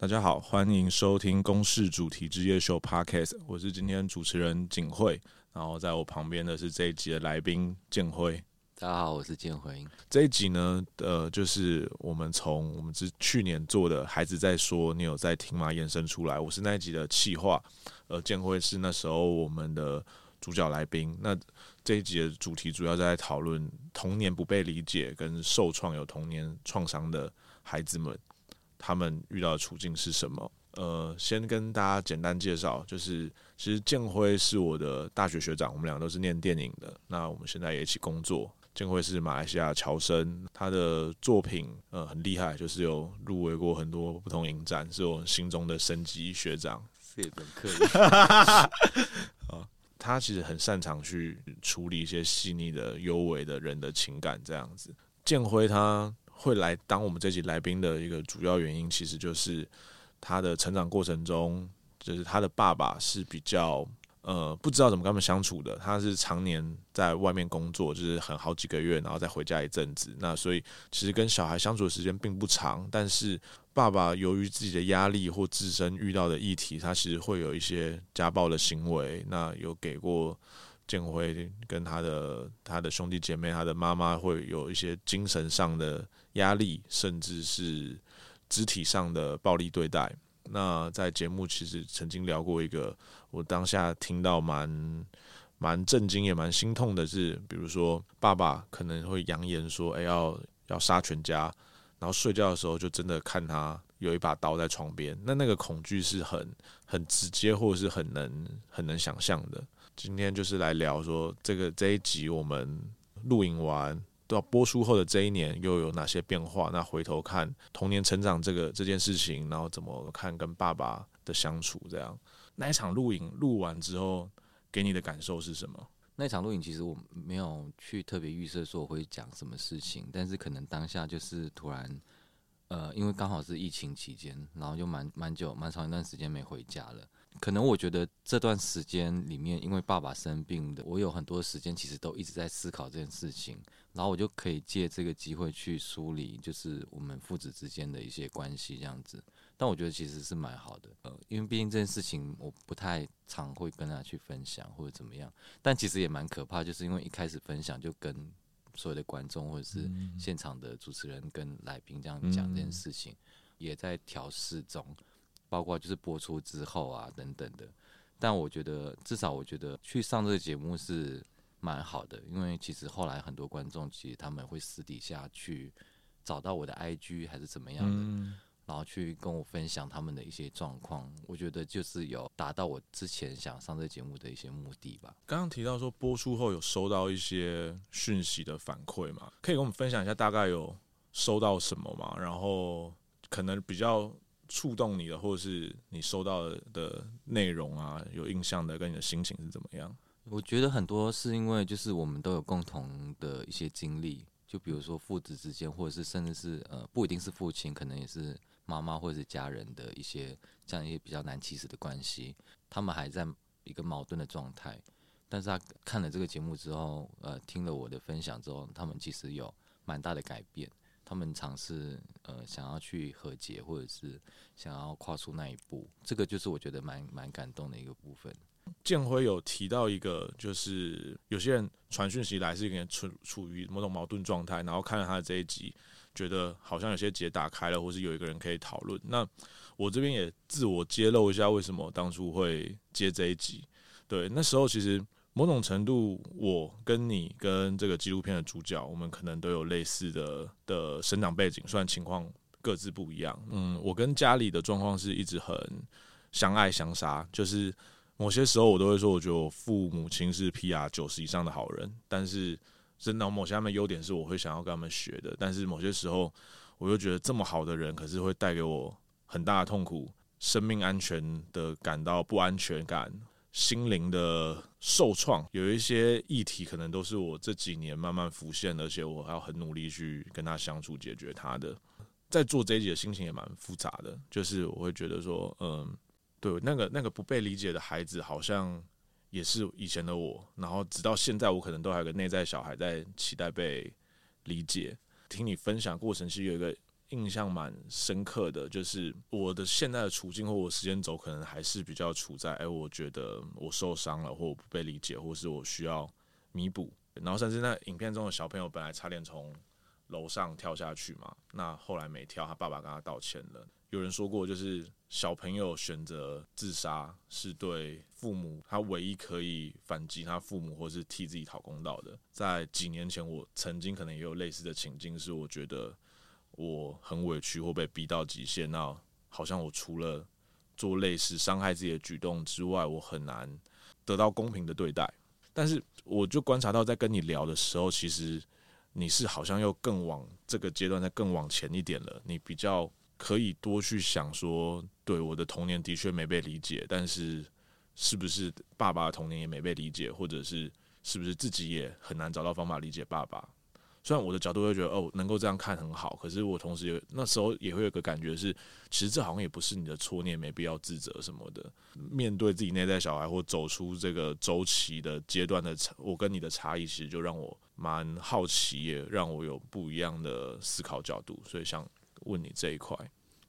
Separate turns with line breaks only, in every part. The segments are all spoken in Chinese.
大家好，欢迎收听《公视主题之夜秀》Podcast，我是今天主持人景慧，然后在我旁边的是这一集的来宾建辉。
大家好，我是建辉。
这一集呢，呃，就是我们从我们之去年做的《孩子在说》，你有在听吗？延伸出来，我是那一集的企划，呃，建辉是那时候我们的主角来宾。那这一集的主题主要在讨论童年不被理解跟受创有童年创伤的孩子们。他们遇到的处境是什么？呃，先跟大家简单介绍，就是其实建辉是我的大学学长，我们俩都是念电影的。那我们现在也一起工作。建辉是马来西亚侨生，他的作品呃很厉害，就是有入围过很多不同影展，是我心中的神级学长。
谢谢本科。
他其实很擅长去处理一些细腻的、幽微的人的情感，这样子。建辉他。会来当我们这集来宾的一个主要原因，其实就是他的成长过程中，就是他的爸爸是比较呃不知道怎么跟他们相处的。他是常年在外面工作，就是很好几个月，然后再回家一阵子。那所以其实跟小孩相处的时间并不长。但是爸爸由于自己的压力或自身遇到的议题，他其实会有一些家暴的行为。那有给过。建辉跟他的他的兄弟姐妹，他的妈妈会有一些精神上的压力，甚至是肢体上的暴力对待。那在节目其实曾经聊过一个，我当下听到蛮蛮震惊也蛮心痛的是，比如说爸爸可能会扬言说：“哎，要要杀全家。”然后睡觉的时候就真的看他有一把刀在床边，那那个恐惧是很很直接，或者是很能很能想象的。今天就是来聊说这个这一集我们录影完到播出后的这一年又有哪些变化？那回头看童年成长这个这件事情，然后怎么看跟爸爸的相处？这样那一场录影录完之后，给你的感受是什么？
那场录影其实我没有去特别预设说我会讲什么事情，但是可能当下就是突然，呃，因为刚好是疫情期间，然后就蛮蛮久蛮长一段时间没回家了。可能我觉得这段时间里面，因为爸爸生病的，我有很多时间其实都一直在思考这件事情，然后我就可以借这个机会去梳理，就是我们父子之间的一些关系这样子。但我觉得其实是蛮好的，呃，因为毕竟这件事情我不太常会跟他去分享或者怎么样，但其实也蛮可怕，就是因为一开始分享就跟所有的观众或者是现场的主持人跟来宾这样讲这件事情，也在调试中。包括就是播出之后啊等等的，但我觉得至少我觉得去上这个节目是蛮好的，因为其实后来很多观众其实他们会私底下去找到我的 IG 还是怎么样的，嗯、然后去跟我分享他们的一些状况，我觉得就是有达到我之前想上这节目的一些目的吧。
刚刚提到说播出后有收到一些讯息的反馈嘛，可以跟我们分享一下大概有收到什么嘛？然后可能比较。触动你的，或者是你收到的内容啊，有印象的，跟你的心情是怎么样？
我觉得很多是因为就是我们都有共同的一些经历，就比如说父子之间，或者是甚至是呃不一定是父亲，可能也是妈妈或者是家人的一些这样一些比较难启齿的关系，他们还在一个矛盾的状态。但是他看了这个节目之后，呃，听了我的分享之后，他们其实有蛮大的改变。他们尝试呃想要去和解，或者是想要跨出那一步，这个就是我觉得蛮蛮感动的一个部分。
建辉有提到一个，就是有些人传讯息来是一个处处于某种矛盾状态，然后看了他的这一集，觉得好像有些结打开了，或是有一个人可以讨论。那我这边也自我揭露一下，为什么当初会接这一集？对，那时候其实。某种程度，我跟你跟这个纪录片的主角，我们可能都有类似的的生长背景，虽然情况各自不一样。嗯，我跟家里的状况是一直很相爱相杀，就是某些时候我都会说，我觉得我父母亲是 PR 九十以上的好人，但是真的某些他们优点是我会想要跟他们学的，但是某些时候我又觉得这么好的人，可是会带给我很大的痛苦，生命安全的感到不安全感。心灵的受创，有一些议题可能都是我这几年慢慢浮现，而且我还要很努力去跟他相处解决他的。在做这一集的心情也蛮复杂的，就是我会觉得说，嗯，对，那个那个不被理解的孩子，好像也是以前的我。然后直到现在，我可能都还有个内在小孩在期待被理解。听你分享过程，其实有一个印象蛮深刻的，就是我的现在的处境或我时间轴，可能还是比较处在，哎，我觉得我受伤了，或我不被理解，或是我需要弥补。然后甚至那影片中的小朋友本来差点从楼上跳下去嘛，那后来没跳，他爸爸跟他道歉了。有人说过，就是小朋友选择自杀是对父母他唯一可以反击他父母或是替自己讨公道的。在几年前，我曾经可能也有类似的情境，是我觉得我很委屈或被逼到极限，那好像我除了做类似伤害自己的举动之外，我很难得到公平的对待。但是，我就观察到，在跟你聊的时候，其实你是好像又更往这个阶段再更往前一点了。你比较可以多去想说，对我的童年的确没被理解，但是是不是爸爸的童年也没被理解，或者是是不是自己也很难找到方法理解爸爸？虽然我的角度会觉得哦，能够这样看很好，可是我同时有那时候也会有个感觉是，其实这好像也不是你的错，你也没必要自责什么的。面对自己内在小孩或走出这个周期的阶段的差，我跟你的差异，其实就让我蛮好奇，也让我有不一样的思考角度。所以想问你这一块，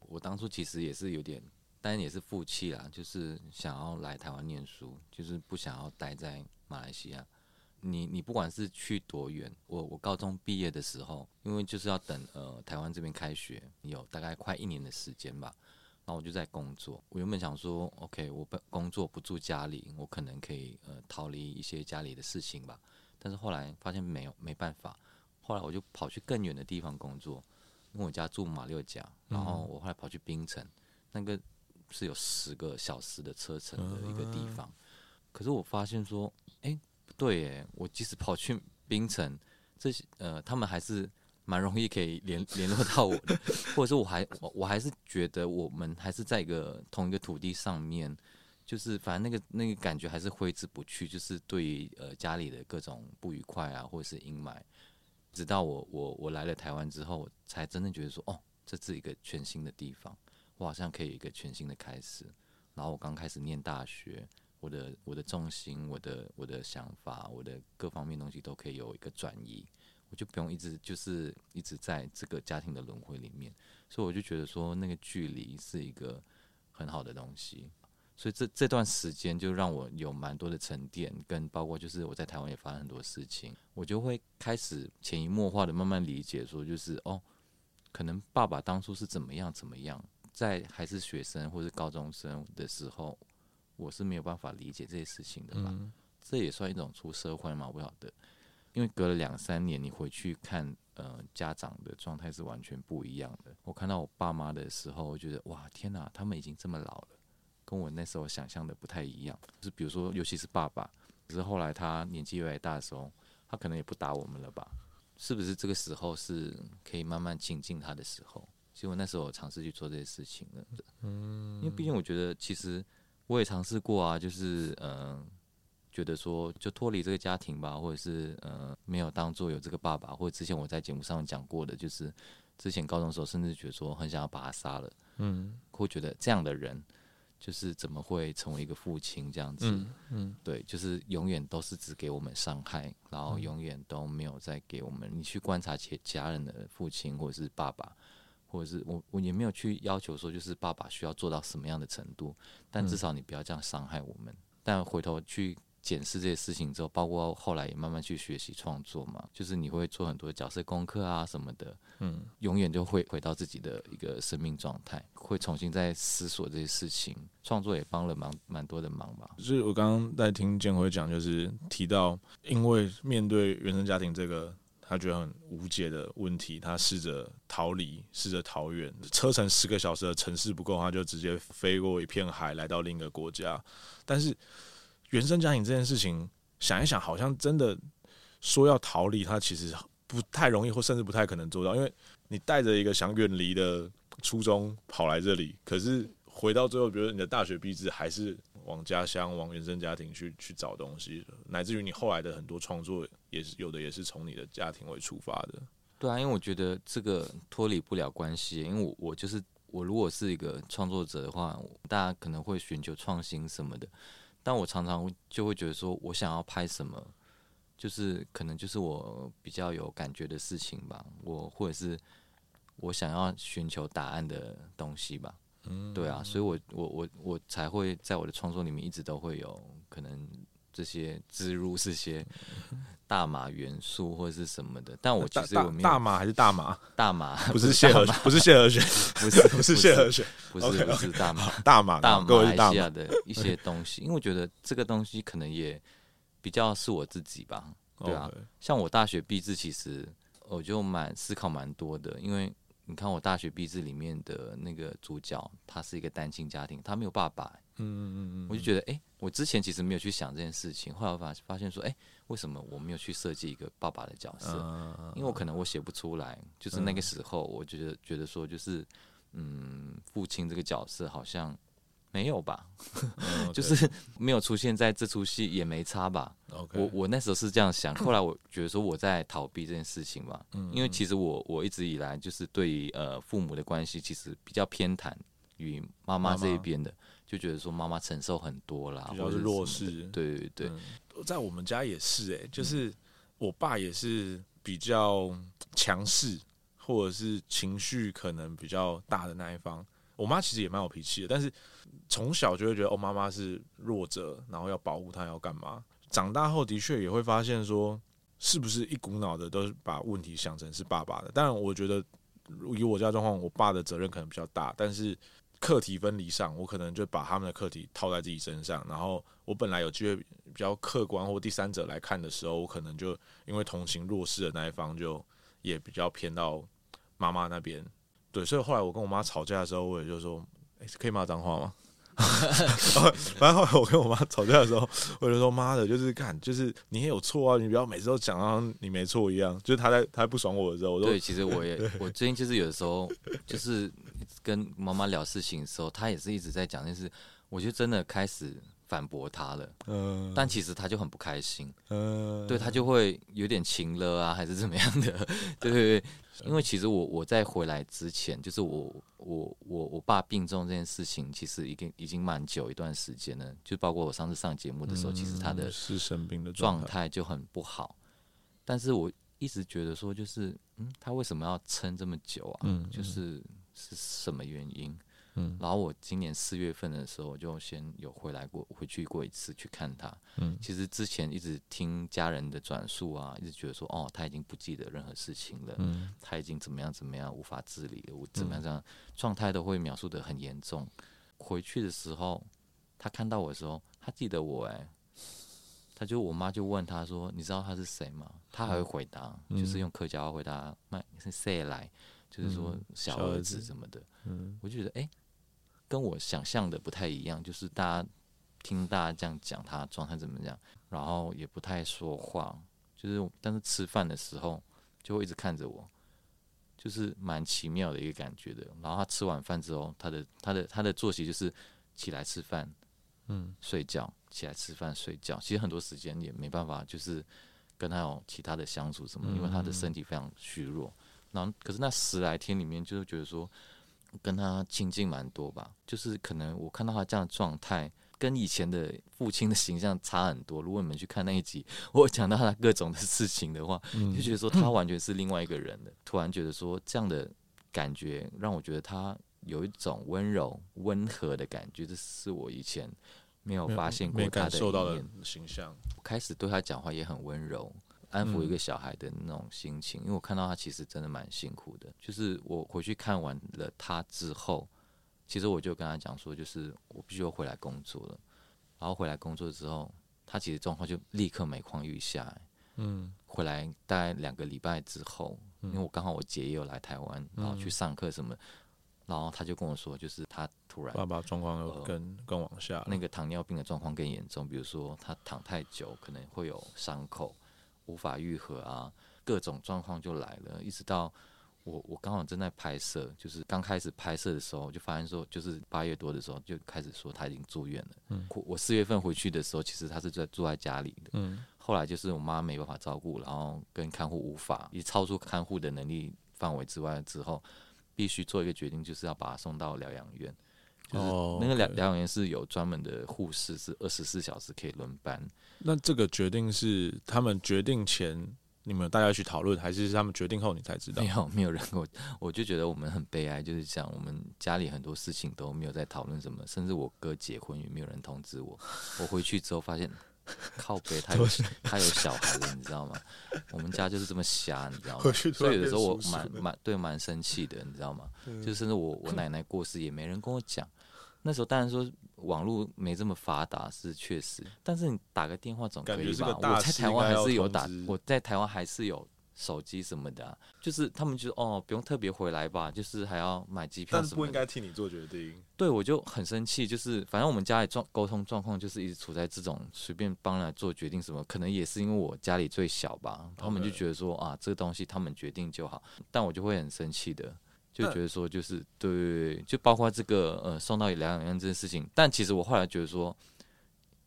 我当初其实也是有点，当然也是负气啦，就是想要来台湾念书，就是不想要待在马来西亚。你你不管是去多远，我我高中毕业的时候，因为就是要等呃台湾这边开学，有大概快一年的时间吧，然后我就在工作。我原本想说，OK，我不工作不住家里，我可能可以呃逃离一些家里的事情吧。但是后来发现没有没办法，后来我就跑去更远的地方工作，因为我家住马六甲，然后我后来跑去槟城，那个是有十个小时的车程的一个地方。可是我发现说，诶。对，我即使跑去槟城，这些呃，他们还是蛮容易可以联联络到我的，或者说我还我我还是觉得我们还是在一个同一个土地上面，就是反正那个那个感觉还是挥之不去，就是对于呃家里的各种不愉快啊，或者是阴霾，直到我我我来了台湾之后，才真的觉得说，哦，这是一个全新的地方，我好像可以有一个全新的开始。然后我刚开始念大学。我的我的重心，我的我的想法，我的各方面东西都可以有一个转移，我就不用一直就是一直在这个家庭的轮回里面，所以我就觉得说那个距离是一个很好的东西，所以这这段时间就让我有蛮多的沉淀，跟包括就是我在台湾也发生很多事情，我就会开始潜移默化的慢慢理解说，就是哦，可能爸爸当初是怎么样怎么样，在还是学生或是高中生的时候。我是没有办法理解这些事情的吧？嗯、这也算一种出社会嘛？我不晓得，因为隔了两三年，你回去看，呃，家长的状态是完全不一样的。我看到我爸妈的时候，我觉得哇，天哪，他们已经这么老了，跟我那时候想象的不太一样。就是比如说，尤其是爸爸，可是后来他年纪越来越大的时候，他可能也不打我们了吧？是不是这个时候是可以慢慢亲近他的时候？其实我那时候我尝试去做这些事情了。嗯，因为毕竟我觉得其实。我也尝试过啊，就是嗯、呃，觉得说就脱离这个家庭吧，或者是呃，没有当做有这个爸爸，或者之前我在节目上讲过的，就是之前高中的时候，甚至觉得说很想要把他杀了，嗯，会觉得这样的人就是怎么会成为一个父亲这样子，嗯，嗯对，就是永远都是只给我们伤害，然后永远都没有再给我们。你去观察其家人的父亲或者是爸爸。或者是我我也没有去要求说，就是爸爸需要做到什么样的程度，但至少你不要这样伤害我们。嗯、但回头去检视这些事情之后，包括后来也慢慢去学习创作嘛，就是你会做很多角色功课啊什么的，嗯，永远就会回到自己的一个生命状态，会重新再思索这些事情。创作也帮了蛮蛮多的忙吧。
就是我刚刚在听建辉讲，就是提到因为面对原生家庭这个。他觉得很无解的问题，他试着逃离，试着逃远。车程十个小时的城市不够，他就直接飞过一片海来到另一个国家。但是原生家庭这件事情，想一想，好像真的说要逃离，他其实不太容易，或甚至不太可能做到。因为你带着一个想远离的初衷跑来这里，可是回到最后，比如说你的大学毕业还是。往家乡、往原生家庭去去找东西，乃至于你后来的很多创作，也是有的，也是从你的家庭为出发的。
对啊，因为我觉得这个脱离不了关系，因为我我就是我，如果是一个创作者的话，大家可能会寻求创新什么的，但我常常就会觉得说，我想要拍什么，就是可能就是我比较有感觉的事情吧，我或者是。我想要寻求答案的东西吧。
嗯，
对啊，所以我我我我才会在我的创作里面一直都会有可能这些植入这些 大麻元素或者是什么的。但我其实我没有
大麻还是大麻，
大麻
不是谢和不是谢和弦，
不是
不是谢和弦，
不是 不是大麻
大麻
大
马来
西亚的一些东西，因为我觉得这个东西可能也比较是我自己吧。对啊，像我大学毕制，其实我就蛮思考蛮多的，因为。你看我大学毕制里面的那个主角，他是一个单亲家庭，他没有爸爸。嗯嗯嗯，我就觉得，哎、欸，我之前其实没有去想这件事情，后来我发发现说，哎、欸，为什么我没有去设计一个爸爸的角色？因为我可能我写不出来，就是那个时候，我觉得觉得说，就是嗯，父亲这个角色好像。没有吧，就是没有出现在这出戏也没差吧。我我那时候是这样想，后来我觉得说我在逃避这件事情嘛，因为其实我我一直以来就是对于呃父母的关系其实比较偏袒于妈妈这一边的，就觉得说妈妈承受很多啦，
比较是弱势。
对对对，
在我们家也是哎，就是我爸也是比较强势，或者是情绪可能比较大的那一方。我妈其实也蛮有脾气的，但是从小就会觉得哦，妈妈是弱者，然后要保护她，要干嘛？长大后的确也会发现说，是不是一股脑的都是把问题想成是爸爸的？当然，我觉得以我家状况，我爸的责任可能比较大，但是课题分离上，我可能就把他们的课题套在自己身上，然后我本来有机会比较客观或第三者来看的时候，我可能就因为同情弱势的那一方，就也比较偏到妈妈那边。对，所以后来我跟我妈吵架的时候，我也就说，哎、可以骂脏话吗？反正后来我跟我妈吵架的时候，我就说，妈的，就是看，就是你也有错啊，你不要每次都讲到你没错一样。就是她在她不爽我的时候，我说，
对，其实我也，我最近就是有的时候，就是跟妈妈聊事情的时候，她也是一直在讲，就是我就真的开始。反驳他了，嗯，但其实他就很不开心，嗯，对他就会有点情了啊，还是怎么样的，对对对，因为其实我我在回来之前，就是我我我我爸病重这件事情，其实已经已经蛮久一段时间了，就包括我上次上节目的时候，其实他的是生病的状态。就很不好，但是我一直觉得说，就是嗯，他为什么要撑这么久啊？嗯，就是是什么原因？嗯，然后我今年四月份的时候，我就先有回来过，回去过一次去看他。嗯，其实之前一直听家人的转述啊，一直觉得说，哦，他已经不记得任何事情了，嗯，他已经怎么样怎么样，无法自理了，我怎么样这样状态都会描述的很严重。回去的时候，他看到我的时候，他记得我，哎，他就我妈就问他说，你知道他是谁吗？他还会回答，就是用客家话回答，麦是谁来，就是说小儿子什么的。嗯，我就觉得，哎。跟我想象的不太一样，就是大家听大家这样讲他状态怎么样，然后也不太说话，就是但是吃饭的时候就会一直看着我，就是蛮奇妙的一个感觉的。然后他吃完饭之后，他的他的他的作息就是起来吃饭，嗯，睡觉，起来吃饭睡觉。其实很多时间也没办法，就是跟他有其他的相处什么，因为他的身体非常虚弱。然后可是那十来天里面，就是觉得说。跟他亲近蛮多吧，就是可能我看到他这样的状态，跟以前的父亲的形象差很多。如果你们去看那一集，我讲到他各种的事情的话，嗯、就觉得说他完全是另外一个人的。突然觉得说这样的感觉让我觉得他有一种温柔温和的感觉，这是我以前没有发现过他的一面
形象。
我开始对他讲话也很温柔。安抚一个小孩的那种心情，因为我看到他其实真的蛮辛苦的。就是我回去看完了他之后，其实我就跟他讲说，就是我必须要回来工作了。然后回来工作之后，他其实状况就立刻每况愈下。嗯，回来大概两个礼拜之后，因为我刚好我姐也有来台湾，然后去上课什么，然后他就跟我说，就是他突然
爸爸状况又更更往下，
那个糖尿病的状况更严重，比如说他躺太久可能会有伤口。无法愈合啊，各种状况就来了，一直到我我刚好正在拍摄，就是刚开始拍摄的时候，就发现说，就是八月多的时候就开始说他已经住院了。嗯，我四月份回去的时候，其实他是在住在家里的。嗯，后来就是我妈没办法照顾，然后跟看护无法，以超出看护的能力范围之外之后，必须做一个决定，就是要把他送到疗养院。哦，那个疗疗养院是有专门的护士，是二十四小时可以轮班。
那这个决定是他们决定前你们大家去讨论，还是他们决定后你才知道？
没有，没有人跟我，我就觉得我们很悲哀，就是讲我们家里很多事情都没有在讨论什么，甚至我哥结婚也没有人通知我。我回去之后发现，靠北他有他有小孩了，你知道吗？我们家就是这么瞎，你知道吗？所以有的时候我蛮蛮对蛮生气的，你知道吗？就甚至我我奶奶过世也没人跟我讲。那时候当然说。网络没这么发达是确实，但是你打个电话总可以吧？我在台湾还是有打，我在台湾还是有手机什么的、啊，就是他们就说哦，不用特别回来吧，就是还要买机票什么的，
但不应该替你做决定。
对，我就很生气，就是反正我们家里状沟通状况就是一直处在这种随便帮来做决定什么，可能也是因为我家里最小吧，他们就觉得说啊，这个东西他们决定就好，但我就会很生气的。就觉得说，就是对，就包括这个呃送到疗养院这件事情，但其实我后来觉得说，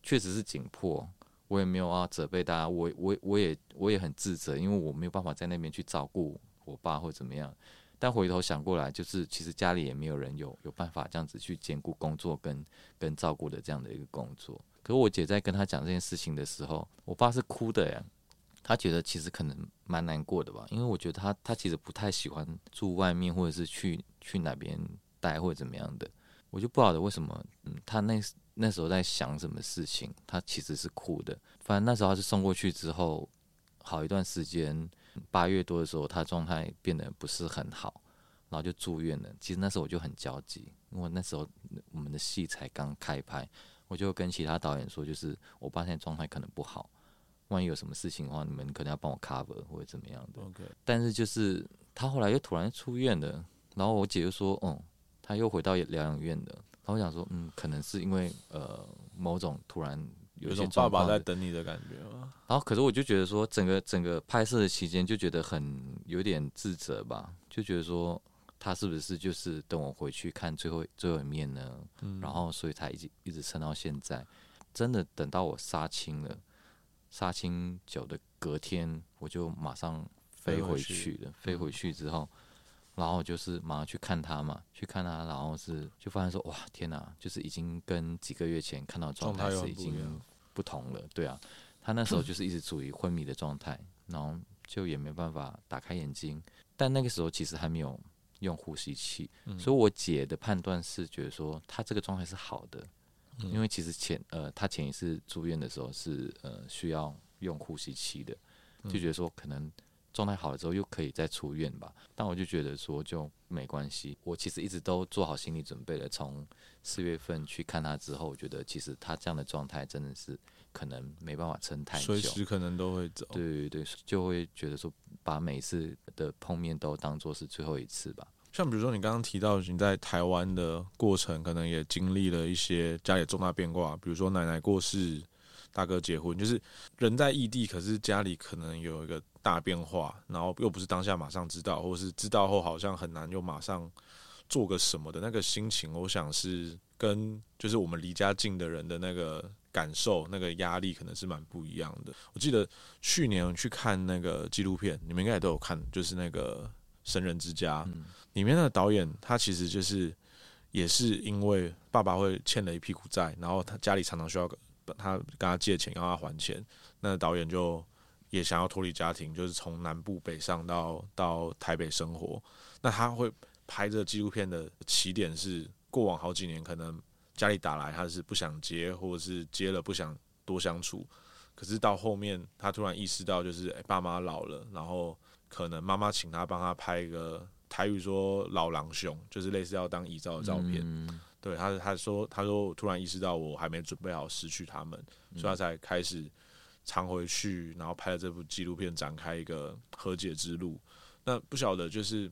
确实是紧迫，我也没有啊责备大家，我我我也我也很自责，因为我没有办法在那边去照顾我爸或怎么样。但回头想过来，就是其实家里也没有人有有办法这样子去兼顾工作跟跟照顾的这样的一个工作。可是我姐在跟他讲这件事情的时候，我爸是哭的呀。他觉得其实可能蛮难过的吧，因为我觉得他他其实不太喜欢住外面，或者是去去哪边待或者怎么样的。我就不晓得为什么，嗯，他那那时候在想什么事情，他其实是哭的。反正那时候他是送过去之后，好一段时间，八月多的时候，他状态变得不是很好，然后就住院了。其实那时候我就很焦急，因为那时候我们的戏才刚开拍，我就跟其他导演说，就是我爸现在状态可能不好。万一有什么事情的话，你们可能要帮我 cover 或者怎么样的。
OK，
但是就是他后来又突然出院了，然后我姐就说：“哦、嗯，他又回到疗养院了。”然后我想说：“嗯，可能是因为呃某种突然有一种
爸爸在等你的感觉吗？”
然后可是我就觉得说，整个整个拍摄的期间就觉得很有点自责吧，就觉得说他是不是就是等我回去看最后最后一面呢？嗯、然后所以才一直一直撑到现在，真的等到我杀青了。杀青酒的隔天，我就马上飞回去了。飞回去之后，然后就是马上去看他嘛，去看他，然后是就发现说，哇，天哪，就是已经跟几个月前看到状态是已经不同了。对啊，他那时候就是一直处于昏迷的状态，然后就也没办法打开眼睛。但那个时候其实还没有用呼吸器，所以我姐的判断是觉得说他这个状态是好的。因为其实前呃，他前一次住院的时候是呃需要用呼吸器的，就觉得说可能状态好了之后又可以再出院吧。但我就觉得说就没关系，我其实一直都做好心理准备了。从四月份去看他之后，我觉得其实他这样的状态真的是可能没办法撑太久，随
时可能都会走。
对对对，就会觉得说把每次的碰面都当做是最后一次吧。
像比如说你刚刚提到你在台湾的过程，可能也经历了一些家里重大变卦，比如说奶奶过世、大哥结婚，就是人在异地，可是家里可能有一个大变化，然后又不是当下马上知道，或是知道后好像很难又马上做个什么的那个心情，我想是跟就是我们离家近的人的那个感受、那个压力可能是蛮不一样的。我记得去年去看那个纪录片，你们应该也都有看，就是那个。神人之家里面的导演，他其实就是也是因为爸爸会欠了一屁股债，然后他家里常常需要他跟他借钱，要他还钱。那导演就也想要脱离家庭，就是从南部北上到到台北生活。那他会拍这个纪录片的起点是过往好几年，可能家里打来，他是不想接，或者是接了不想多相处。可是到后面，他突然意识到，就是哎，爸妈老了，然后。可能妈妈请他帮他拍一个台语说老狼兄，就是类似要当遗照的照片。嗯、对他，他说，他说突然意识到我还没准备好失去他们，嗯、所以他才开始常回去，然后拍了这部纪录片，展开一个和解之路。那不晓得，就是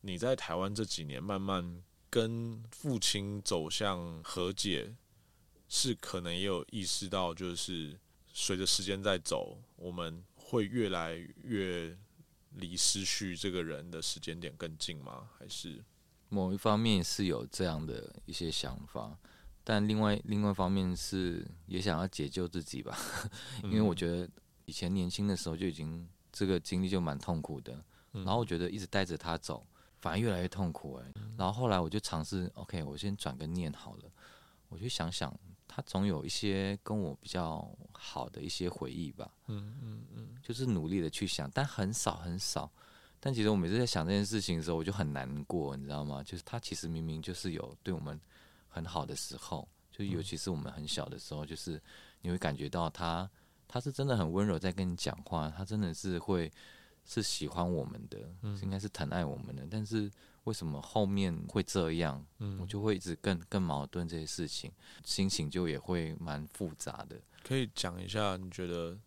你在台湾这几年，慢慢跟父亲走向和解，是可能也有意识到，就是随着时间在走，我们会越来越。离失去这个人的时间点更近吗？还是
某一方面是有这样的一些想法，但另外另外一方面是也想要解救自己吧，因为我觉得以前年轻的时候就已经这个经历就蛮痛苦的，然后我觉得一直带着他走，反而越来越痛苦哎。然后后来我就尝试，OK，我先转个念好了，我就想想他总有一些跟我比较好的一些回忆吧。
嗯嗯嗯，
就是努力的去想，但很少很少。但其实我每次在想这件事情的时候，我就很难过，你知道吗？就是他其实明明就是有对我们很好的时候，就尤其是我们很小的时候，就是你会感觉到他，他是真的很温柔在跟你讲话，他真的是会是喜欢我们的，应该是疼爱我们的。但是为什么后面会这样？我就会一直更更矛盾这些事情，心情就也会蛮复杂的。
可以讲一下，你觉得？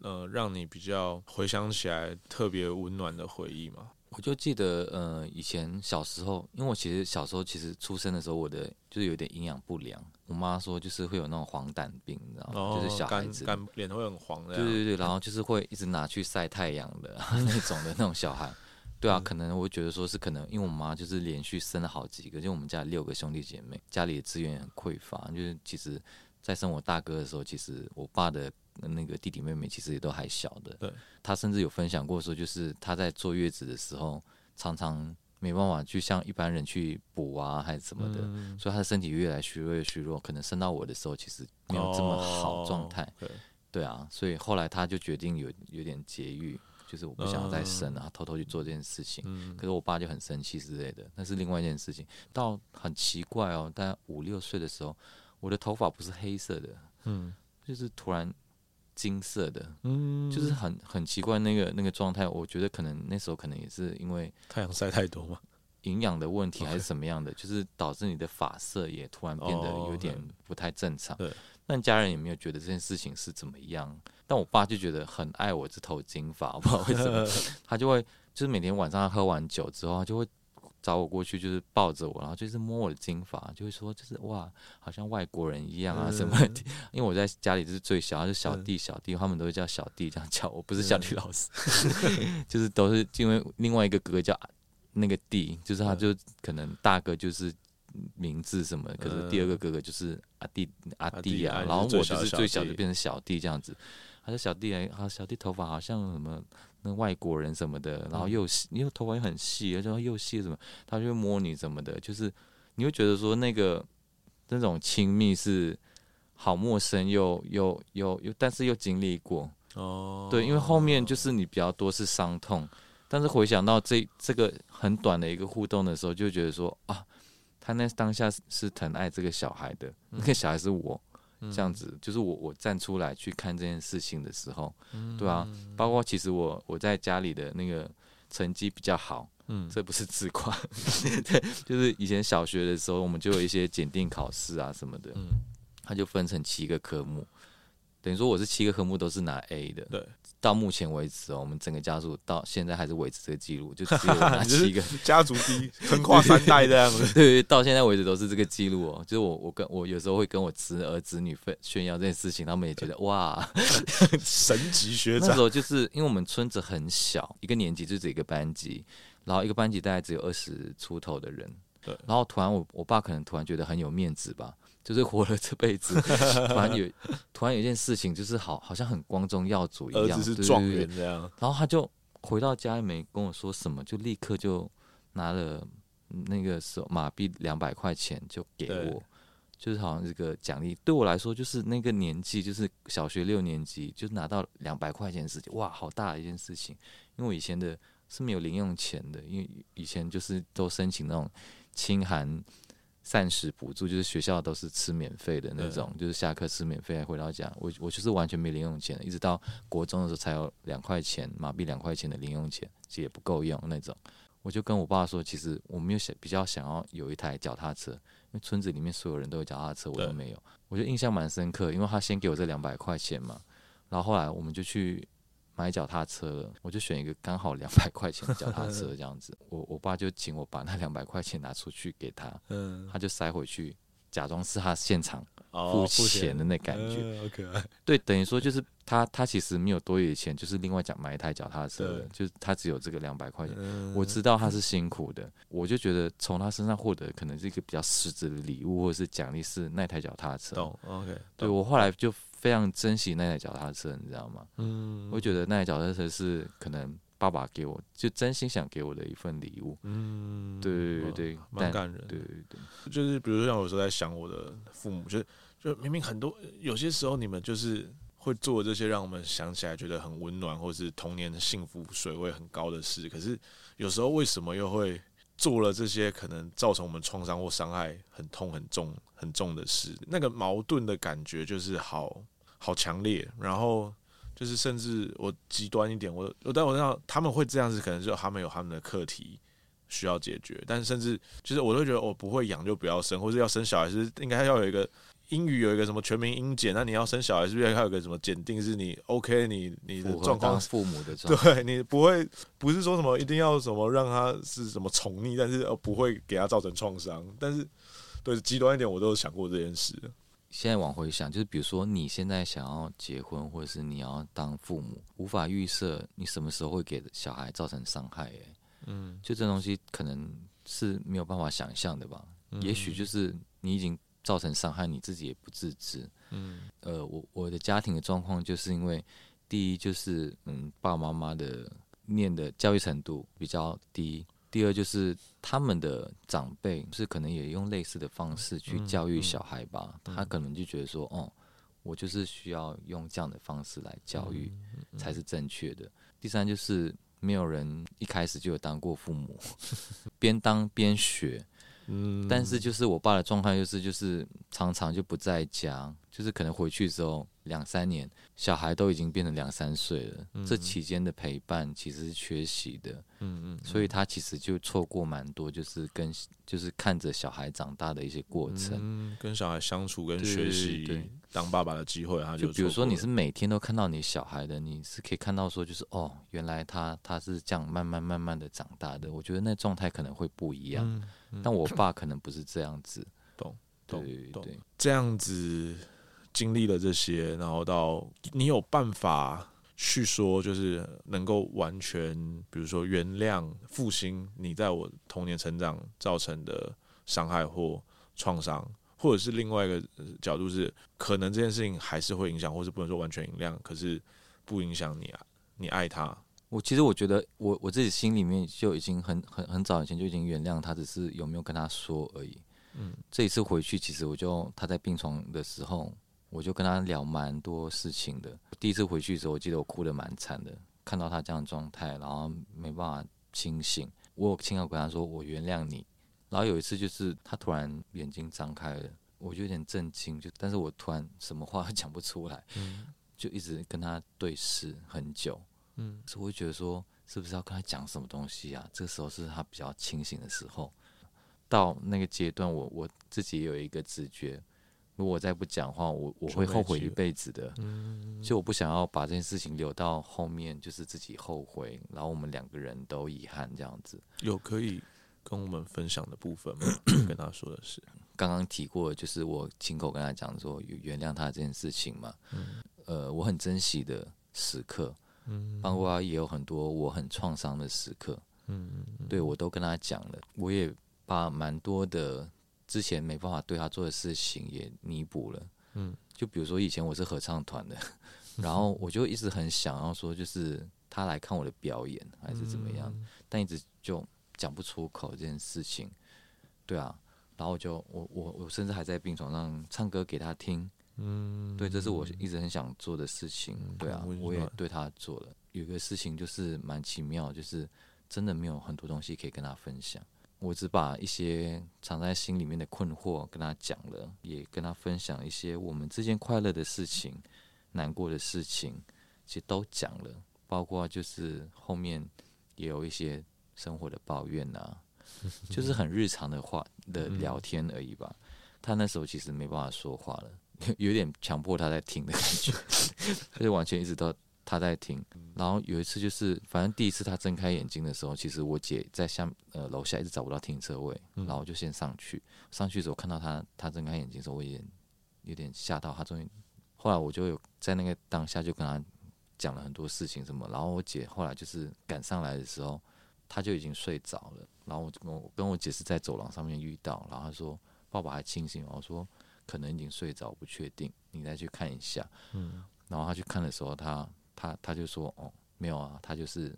呃，让你比较回想起来特别温暖的回忆吗？
我就记得，呃，以前小时候，因为我其实小时候其实出生的时候，我的就是有点营养不良。我妈说，就是会有那种黄疸病，你知道吗？哦、就是小孩子
脸会很黄的。
对对对，然后就是会一直拿去晒太阳的 那种的那种小孩。对啊，可能我觉得说是可能，因为我妈就是连续生了好几个，就我们家六个兄弟姐妹，家里的资源很匮乏，就是其实。在生我大哥的时候，其实我爸的那个弟弟妹妹其实也都还小的。
对，
他甚至有分享过说，就是他在坐月子的时候，常常没办法去像一般人去补啊，还是什么的，嗯、所以他的身体越来虚弱越虚弱。可能生到我的时候，其实没有这么好状态。
对，
对啊，所以后来他就决定有有点节育，就是我不想要再生了，偷偷去做这件事情。嗯、可是我爸就很生气之类的，那是另外一件事情。到很奇怪哦，大概五六岁的时候。我的头发不是黑色的，嗯，就是突然金色的，嗯，就是很很奇怪那个那个状态。我觉得可能那时候可能也是因为
太阳晒太多嘛，
营养的问题还是什么样的，就是导致你的发色也突然变得有点不太正常。对，但家人也没有觉得这件事情是怎么样。但我爸就觉得很爱我这头金发，我不知道为什么，他就会就是每天晚上喝完酒之后，他就会。找我过去就是抱着我，然后就是摸我的金发，就会说就是哇，好像外国人一样啊什么 因为我在家里就是最小，就是小弟小弟，他们都会叫小弟这样叫我，不是小弟老师，嗯、就是都是因为另外一个哥哥叫那个弟，就是他就可能大哥就是名字什么，可是第二个哥哥就是阿弟阿弟啊，然后我就是最小就变成小弟这样子。他说小弟哎，好小弟头发好像什么。那外国人什么的，然后又细，因为头发又很细，而且又细什么，他就会摸你什么的，就是你会觉得说那个那种亲密是好陌生又又又又，但是又经历过。哦，对，因为后面就是你比较多是伤痛，但是回想到这这个很短的一个互动的时候，就觉得说啊，他那当下是疼爱这个小孩的，那个小孩是我。这样子，就是我我站出来去看这件事情的时候，嗯、对啊，包括其实我我在家里的那个成绩比较好，嗯，这不是自夸，对，就是以前小学的时候，我们就有一些检定考试啊什么的，嗯，它就分成七个科目，等于说我是七个科目都是拿 A 的，对。到目前为止哦，我们整个家族到现在还是维持这个记录，就只有那 七个
家族第一，横跨三代这样子。
对，对，到现在为止都是这个记录哦。就是我，我跟我有时候会跟我侄儿侄女分炫耀这件事情，他们也觉得哇，
神级学长。
那时候就是因为我们村子很小，一个年级就只一个班级，然后一个班级大概只有二十出头的人。对，然后突然我我爸可能突然觉得很有面子吧。就是活了这辈子，突然有突然有一件事情，就是好好像很光宗耀祖一
样，状元这样。
然后他就回到家也没跟我说什么，就立刻就拿了那个手马币两百块钱就给我，就是好像这个奖励。对我来说，就是那个年纪，就是小学六年级，就拿到两百块钱的事情，哇，好大的一件事情。因为我以前的是没有零用钱的，因为以前就是都申请那种清寒。膳食补助就是学校都是吃免费的那种，对就是下课吃免费，还回到家，我我就是完全没零用钱，一直到国中的时候才有两块钱马币两块钱的零用钱，其实也不够用那种。我就跟我爸说，其实我没有想比较想要有一台脚踏车，因为村子里面所有人都有脚踏车，我都没有。对我就印象蛮深刻，因为他先给我这两百块钱嘛，然后后来我们就去。买脚踏车了，我就选一个刚好两百块钱的脚踏车 这样子。我我爸就请我把那两百块钱拿出去给他，他就塞回去，假装是他现场付钱的那感觉。对，等于说就是他他其实没有多余的钱，就是另外讲买一台脚踏车，就是他只有这个两百块钱。我知道他是辛苦的，我就觉得从他身上获得可能是一个比较实质的礼物或者是奖励是那台脚踏车。懂，OK。对，我后来就。非常珍惜那台脚踏车，你知道吗？嗯，我觉得那台脚踏车是可能爸爸给我，就真心想给我的一份礼物。嗯，对对对，蛮感人。对对对，
就是比如说像我有时候在想我的父母，就是就明明很多有些时候你们就是会做这些让我们想起来觉得很温暖，或是童年的幸福水位很高的事，可是有时候为什么又会做了这些可能造成我们创伤或伤害很痛很重很重的事？那个矛盾的感觉就是好好强烈，然后。就是，甚至我极端一点，我我但我知道他们会这样子，可能就他们有他们的课题需要解决。但甚至就是，我都觉得我不会养就不要生，或者要生小孩是应该要有一个英语有一个什么全民英检，那你要生小孩是不是还有个什么检定是你 OK 你你的状况
父母的状
况，对你不会不是说什么一定要什么让他是什么宠溺，但是不会给他造成创伤。但是对极端一点，我都有想过这件事。
现在往回想，就是比如说你现在想要结婚，或者是你要当父母，无法预设你什么时候会给小孩造成伤害。哎，嗯，就这东西可能是没有办法想象的吧？嗯，也许就是你已经造成伤害，你自己也不自知。嗯，呃，我我的家庭的状况就是因为第一就是嗯，爸爸妈妈的念的教育程度比较低。第二就是他们的长辈是可能也用类似的方式去教育小孩吧，嗯嗯、他可能就觉得说，哦，我就是需要用这样的方式来教育才是正确的。第三就是没有人一开始就有当过父母，边当边学。嗯，但是就是我爸的状况就是就是常常就不在家，就是可能回去之后两三年，小孩都已经变成两三岁了，嗯、这期间的陪伴其实是缺席的。嗯嗯，所以他其实就错过蛮多，就是跟就是看着小孩长大的一些过程，
嗯、跟小孩相处跟学习当爸爸的机会，他就，
就比如说你是每天都看到你小孩的，你是可以看到说就是哦，原来他他是这样慢慢慢慢的长大的，我觉得那状态可能会不一样。嗯但我爸可能不是这样子，
懂懂懂，这样子经历了这些，然后到你有办法去说，就是能够完全，比如说原谅、复兴你在我童年成长造成的伤害或创伤，或者是另外一个角度是，可能这件事情还是会影响，或是不能说完全原谅，可是不影响你啊，你爱他。
我其实我觉得我，我我自己心里面就已经很很很早以前就已经原谅他，只是有没有跟他说而已。嗯，这一次回去，其实我就他在病床的时候，我就跟他聊蛮多事情的。第一次回去的时候，我记得我哭得蛮惨的，看到他这样的状态，然后没办法清醒。我有亲口跟他说我原谅你。然后有一次就是他突然眼睛张开了，我就有点震惊，就但是我突然什么话都讲不出来，嗯，就一直跟他对视很久。嗯，所以我会觉得说，是不是要跟他讲什么东西啊？这个时候是他比较清醒的时候。到那个阶段，我我自己也有一个直觉，如果我再不讲话，我我会后悔一辈子的。嗯，就我不想要把这件事情留到后面，就是自己后悔，然后我们两个人都遗憾这样子。
有可以跟我们分享的部分吗？跟他说的是，
刚刚提过，就是我亲口跟他讲说，原谅他这件事情嘛。嗯，呃，我很珍惜的时刻。嗯，包括也有很多我很创伤的时刻，嗯，对我都跟他讲了，我也把蛮多的之前没办法对他做的事情也弥补了，嗯，就比如说以前我是合唱团的，然后我就一直很想要说，就是他来看我的表演还是怎么样，但一直就讲不出口这件事情，对啊，然后就我我我甚至还在病床上唱歌给他听。嗯，对，这是我一直很想做的事情。对啊，我也对他做了。有一个事情就是蛮奇妙，就是真的没有很多东西可以跟他分享。我只把一些藏在心里面的困惑跟他讲了，也跟他分享一些我们之间快乐的事情、难过的事情，其实都讲了。包括就是后面也有一些生活的抱怨啊，就是很日常的话的聊天而已吧。他那时候其实没办法说话了。有点强迫他在听的感觉，他 就完全一直都他在听。然后有一次就是，反正第一次他睁开眼睛的时候，其实我姐在下呃楼下一直找不到停车位，然后我就先上去。上去的时候看到他，他睁开眼睛的时候，我也有点吓到。他终于，后来我就有在那个当下就跟他讲了很多事情什么。然后我姐后来就是赶上来的时候，他就已经睡着了。然后我跟我跟我姐是在走廊上面遇到，然后他说爸爸还清醒。我说。可能已经睡着，不确定，你再去看一下。嗯，然后他去看的时候，他他他就说：“哦，没有啊，他就是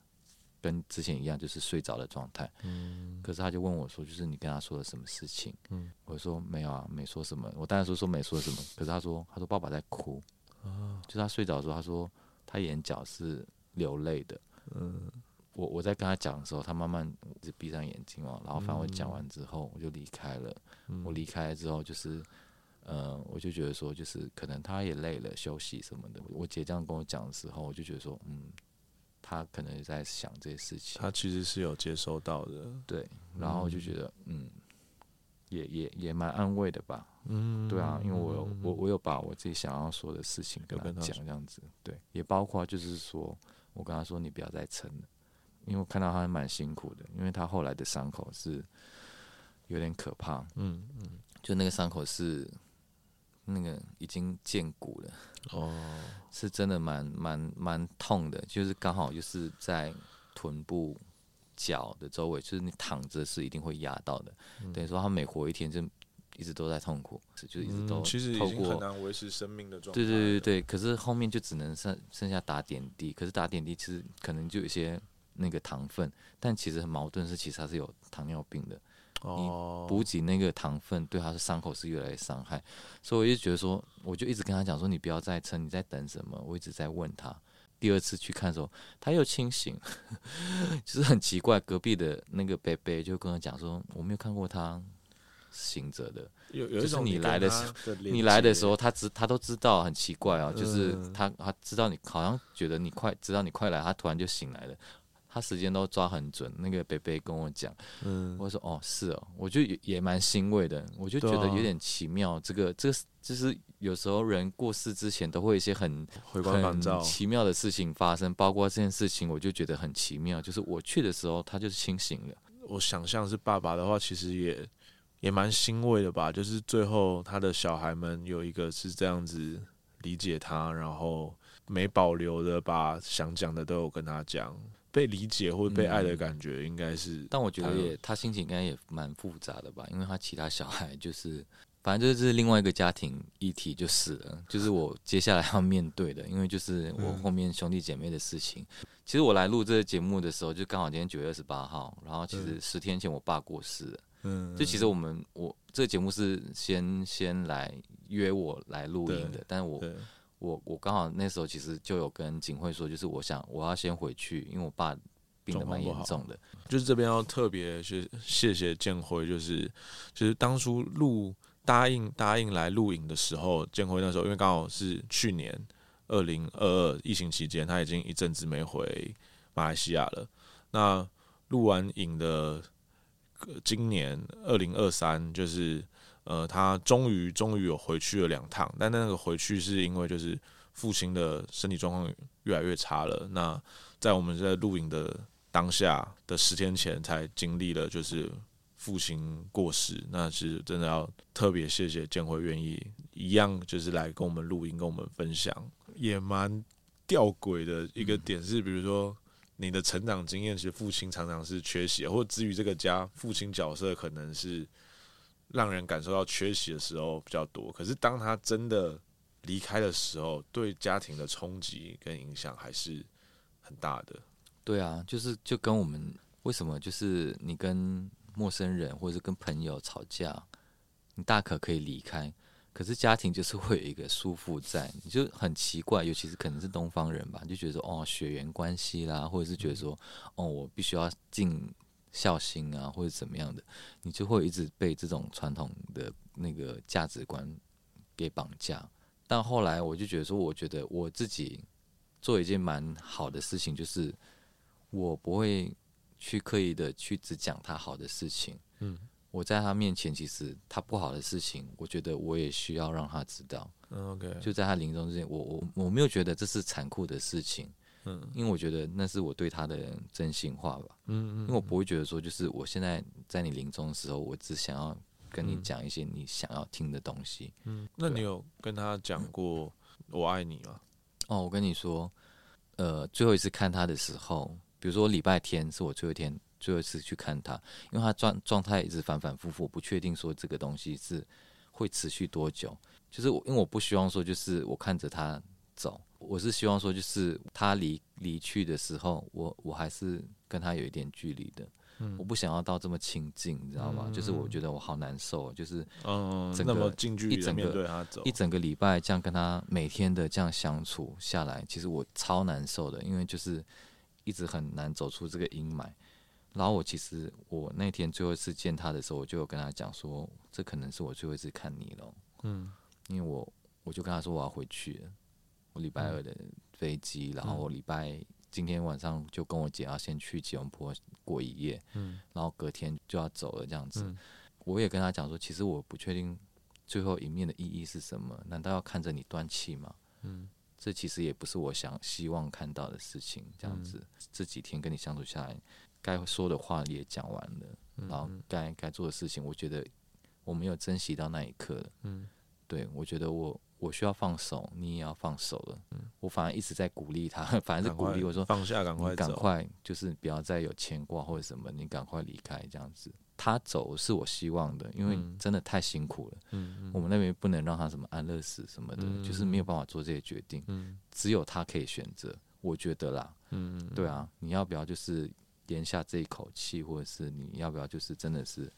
跟之前一样，就是睡着的状态。嗯，可是他就问我说，就是你跟他说了什么事情？嗯，我说没有啊，没说什么。我当然说说没说什么，可是他说，他说爸爸在哭。啊，就是他睡着的时候，他说他眼角是流泪的。嗯，我我在跟他讲的时候，他慢慢就闭上眼睛哦，然后反正我讲完之后，我就离开了。我离开了之后，就是。呃，我就觉得说，就是可能他也累了，休息什么的。我姐这样跟我讲的时候，我就觉得说，嗯，他可能也在想这些事情。
他其实是有接收到的，
对。然后我就觉得，嗯，也也也蛮安慰的吧。嗯，对啊，因为我有我我有把我自己想要说的事情跟他讲，这样子。对，也包括就是说我跟他说，你不要再撑了，因为我看到他还蛮辛苦的，因为他后来的伤口是有点可怕。嗯嗯，就那个伤口是。那个已经见骨了哦，是真的蛮蛮蛮痛的，就是刚好就是在臀部脚的周围，就是你躺着是一定会压到的。嗯、等于说他每活一天就一直都在痛苦，就一直都、嗯、其实已经很难维持生命的状态。对对对对，可是后面就只能剩剩下打点滴，可是打点滴其实可能就有些那个糖分，但其实很矛盾是其实他是有糖尿病的。你补给那个糖分，对他的伤口是越来越伤害，所以我就觉得说，我就一直跟他讲说，你不要再撑，你在等什么？我一直在问他。第二次去看的时候，他又清醒，就是很奇怪。隔壁的那个伯伯就跟他讲说，我没有看过他醒着的。有有一种你来的时候，你来的时候，他知他都知道，很奇怪啊，就是他他知道你好像觉得你快，知道你快来，他突然就醒来了。他时间都抓很准，那个北北跟我讲，嗯，我说哦是哦，我就也也蛮欣慰的，我就觉得有点奇妙，啊、这个这个就是有时候人过世之前都会有一些很奇妙的事情发生，包括这件事情，我就觉得很奇妙，就是我去的时候他就是清醒了。
我想象是爸爸的话，其实也也蛮欣慰的吧，就是最后他的小孩们有一个是这样子理解他，然后没保留的把想讲的都有跟他讲。被理解或者被爱的感觉，应该是、嗯。
但我觉得也，他心情应该也蛮复杂的吧，因为他其他小孩就是，反正就是另外一个家庭议题就是了，就是我接下来要面对的，因为就是我后面兄弟姐妹的事情。嗯、其实我来录这个节目的时候，就刚好今天九月二十八号，然后其实十天前我爸过世了。嗯。就其实我们我这个节目是先先来约我来录音的，但是我。我我刚好那时候其实就有跟景惠说，就是我想我要先回去，因为我爸病得蛮严重的。
就是这边要特别去谢谢建辉，就是就是当初录答应答应来录影的时候，建辉那时候因为刚好是去年二零二二疫情期间，他已经一阵子没回马来西亚了。那录完影的今年二零二三就是。呃，他终于终于有回去了两趟，但那个回去是因为就是父亲的身体状况越来越差了。那在我们在录影的当下的十天前，才经历了就是父亲过世。那其实真的要特别谢谢建辉愿意一样就是来跟我们录音，跟我们分享，也蛮吊诡的一个点是，比如说你的成长经验，其实父亲常常是缺席，或者至于这个家父亲角色可能是。让人感受到缺席的时候比较多，可是当他真的离开的时候，对家庭的冲击跟影响还是很大的。
对啊，就是就跟我们为什么就是你跟陌生人或者是跟朋友吵架，你大可可以离开，可是家庭就是会有一个束缚在，你就很奇怪，尤其是可能是东方人吧，就觉得说哦血缘关系啦，或者是觉得说哦我必须要进。孝心啊，或者怎么样的，你就会一直被这种传统的那个价值观给绑架。但后来我就觉得说，我觉得我自己做一件蛮好的事情，就是我不会去刻意的去只讲他好的事情。嗯，我在他面前，其实他不好的事情，我觉得我也需要让他知道。嗯 OK，就在他临终之前，我我我没有觉得这是残酷的事情。嗯，因为我觉得那是我对他的真心话吧。嗯嗯，因为我不会觉得说，就是我现在在你临终的时候，我只想要跟你讲一些你想要听的东西。嗯，
那你有跟他讲过我爱你吗？
哦，我跟你说，呃，最后一次看他的时候，比如说礼拜天是我最后一天，最后一次去看他，因为他状状态一直反反复复，不确定说这个东西是会持续多久。就是我，因为我不希望说，就是我看着他走。我是希望说，就是他离离去的时候，我我还是跟他有一点距离的。
嗯，
我不想要到这么亲近，你知道吗？
嗯、
就是我觉得我好难受，就是
嗯，
整个
那么近距离的面对他走
一整个礼拜这样跟他每天的这样相处下来，其实我超难受的，因为就是一直很难走出这个阴霾。然后我其实我那天最后一次见他的时候，我就有跟他讲说，这可能是我最后一次看你了。
嗯，
因为我我就跟他说我要回去了，我礼拜二的飞机，嗯、然后我礼拜今天晚上就跟我姐要先去吉隆坡过一夜，
嗯，
然后隔天就要走了这样子。
嗯、
我也跟他讲说，其实我不确定最后一面的意义是什么，难道要看着你断气吗？
嗯，
这其实也不是我想希望看到的事情。这样子，嗯、这几天跟你相处下来，该说的话也讲完了，
嗯、
然后该该做的事情，我觉得。我没有珍惜到那一刻，
嗯，
对，我觉得我我需要放手，你也要放手了，
嗯，
我反而一直在鼓励他，反而是鼓励我说
放下，赶快
赶快，就是不要再有牵挂或者什么，你赶快离开这样子。他走是我希望的，因为真的太辛苦了，
嗯，
我们那边不能让他什么安乐死什么的，
嗯，
就是没有办法做这些决定，
嗯，
只有他可以选择，我觉得啦，
嗯，
对啊，你要不要就是咽下这一口气，或者是你要不要就是真的是。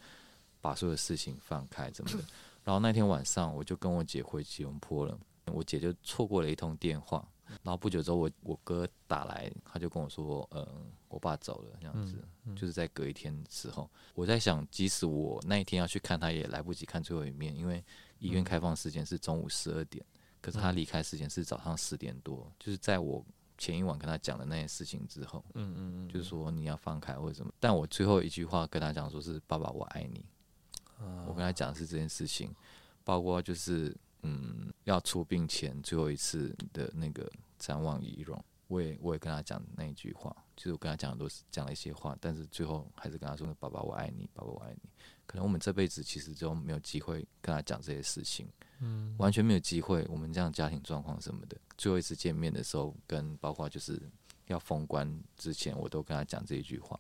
把所有事情放开，怎么的？然后那天晚上，我就跟我姐回吉隆坡了。我姐就错过了一通电话。然后不久之后，我我哥打来，他就跟我说：“嗯，我爸走了，这样子。”就是在隔一天之后，我在想，即使我那一天要去看他，也来不及看最后一面，因为医院开放时间是中午十二点，可是他离开时间是早上十点多。就是在我前一晚跟他讲的那些事情之后，
嗯嗯嗯，
就是说你要放开或者什么。但我最后一句话跟他讲说是：“爸爸，我爱你。”我跟他讲的是这件事情，包括就是嗯，要出殡前最后一次的那个展望仪容，我也我也跟他讲那一句话，就是我跟他讲的都是讲了一些话，但是最后还是跟他说：“爸爸，我爱你，爸爸，我爱你。”可能我们这辈子其实就没有机会跟他讲这些事情，嗯，完全没有机会。我们这样家庭状况什么的，最后一次见面的时候，跟包括就是要封关之前，我都跟他讲这一句话。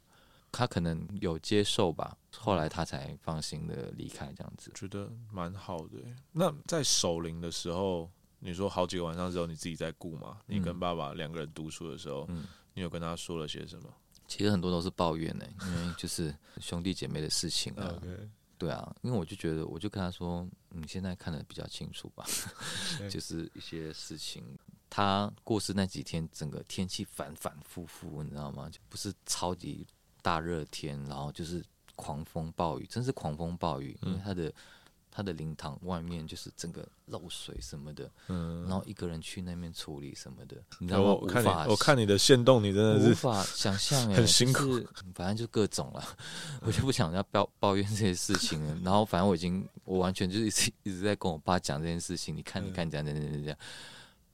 他可能有接受吧，后来他才放心的离开，这样子
觉得蛮好的。那在守灵的时候，你说好几个晚上之后你自己在顾嘛？你跟爸爸两个人读书的时候，嗯，你有跟他说了些什么？
其实很多都是抱怨呢，因为就是兄弟姐妹的事情啊。对啊，因为我就觉得，我就跟他说，你现在看的比较清楚吧，就是一些事情。他过世那几天，整个天气反反复复，你知道吗？就不是超级。大热天，然后就是狂风暴雨，真是狂风暴雨。因为他的他的灵堂外面就是整个漏水什么的，嗯，然后一个人去那边处理什么的，你知道吗？
我看你，我看你的线动，你真的是
无法想象，哎，
很辛苦。
反正就各种了，我就不想要抱抱怨这些事情了。然后反正我已经，我完全就是一直一直在跟我爸讲这件事情。你看，你看，这样这样这样这样。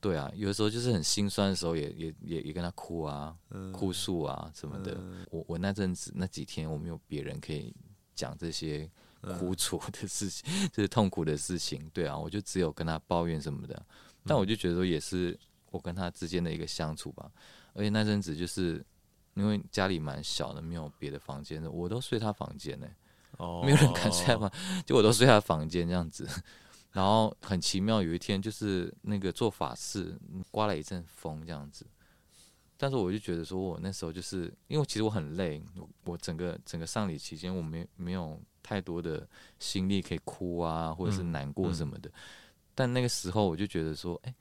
对啊，有的时候就是很心酸的时候也，也也也也跟他哭啊，嗯、哭诉啊什么的。嗯、我我那阵子那几天，我没有别人可以讲这些苦楚的事情，嗯、就是痛苦的事情。对啊，我就只有跟他抱怨什么的。但我就觉得说，也是我跟他之间的一个相处吧。而且那阵子就是因为家里蛮小的，没有别的房间的，我都睡他房间呢。哦，没有人敢睡他房，就我都睡他房间这样子。然后很奇妙，有一天就是那个做法事，刮了一阵风这样子。但是我就觉得说，我那时候就是因为其实我很累，我我整个整个丧礼期间我没没有太多的心力可以哭啊，或者是难过什么的。嗯嗯、但那个时候我就觉得说，哎，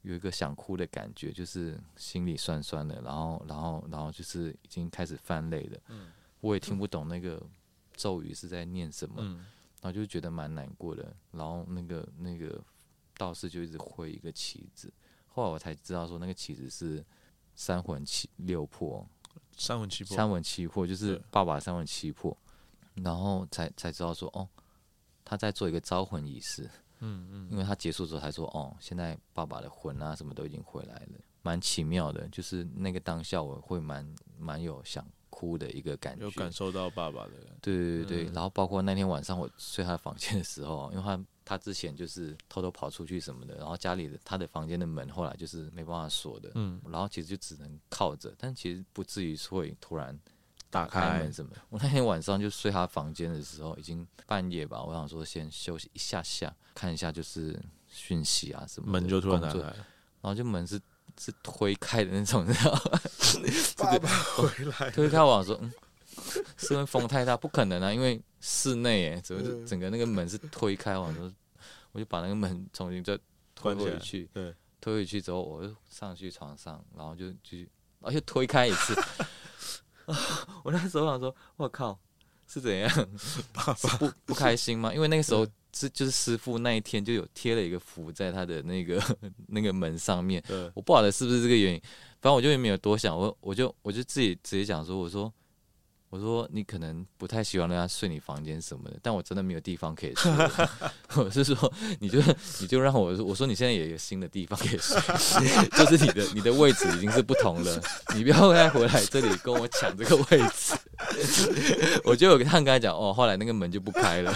有一个想哭的感觉，就是心里酸酸的，然后然后然后就是已经开始泛泪了。嗯、我也听不懂那个咒语是在念什么。嗯然后就觉得蛮难过的，然后那个那个道士就一直挥一个旗子，后来我才知道说那个旗子是三魂七六魄，
三魂七魄，
三魂七魄就是爸爸三魂七魄，然后才才知道说哦，他在做一个招魂仪式，嗯嗯，因为他结束之后才说哦，现在爸爸的魂啊什么都已经回来了，蛮奇妙的，就是那个当下我会蛮蛮有想。哭的一个感觉，
有感受到爸爸的。
对对对，嗯、然后包括那天晚上我睡他的房间的时候，因为他他之前就是偷偷跑出去什么的，然后家里的他的房间的门后来就是没办法锁的，嗯，然后其实就只能靠着，但其实不至于会突然打开门什么。我那天晚上就睡他房间的时候，已经半夜吧，我想说先休息一下下，看一下就是讯息啊什么的，
门就突然打开，
然后就门是。是推开的那种，你知道吗？
爸爸回来，
推开我说，嗯，是因为风太大，不可能啊，因为室内哎，整个整个那个门是推开，我说，我就把那个门重新再推回去，对，推回去之后，我就上去床上，然后就继续，而且推开一次，我那时候想说，我靠，是怎样？爸爸不不开心吗？因为那个时候。是，就是师傅那一天就有贴了一个符在他的那个那个门上面，我不晓得是不是这个原因，反正我就也没有多想，我我就我就自己直接讲说，我说。我说你可能不太喜欢让他睡你房间什么的，但我真的没有地方可以睡。我是说，你就你就让我我说你现在也有新的地方可以睡，就是你的你的位置已经是不同了，你不要再回来这里跟我抢这个位置。我就有跟他跟他讲哦，后来那个门就不开了，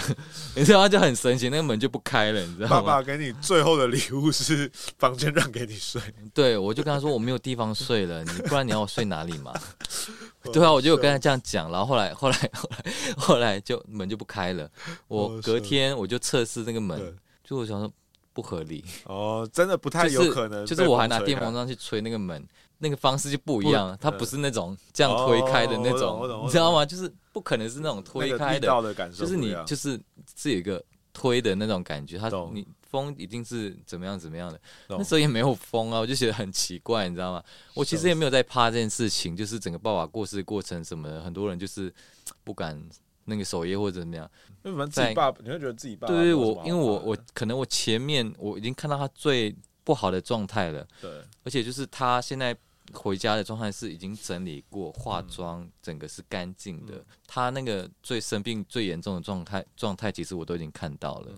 你知道他？就很神奇，那个门就不开了，你知道吗？
爸爸给你最后的礼物是房间让给你睡。
对，我就跟他说我没有地方睡了，你不然你要我睡哪里嘛？对啊，我就有跟他这样讲，然后后来后来后来后来就门就不开了。我隔天我就测试那个门，就我想说不合理
哦，真的不太有可能。
就是我还拿电风扇去吹那个门，那个方式就不一样，它不是那种这样推开的那种，你知道吗？就是不可能是那种推开的，就是你就是是有一个推的那种感觉，它你。风一定是怎么样怎么样的，那时候也没有风啊，我就觉得很奇怪，你知道吗？我其实也没有在怕这件事情，就是整个爸爸过世的过程什么的，很多人就是不敢那个守夜或者怎么样。
因为自己爸，你会觉得自己爸？
对对，我因为我我可能我前面我已经看到他最不好的状态了，对，而且就是他现在回家的状态是已经整理过、化妆，整个是干净的。他那个最生病最严重的状态状态，其实我都已经看到了。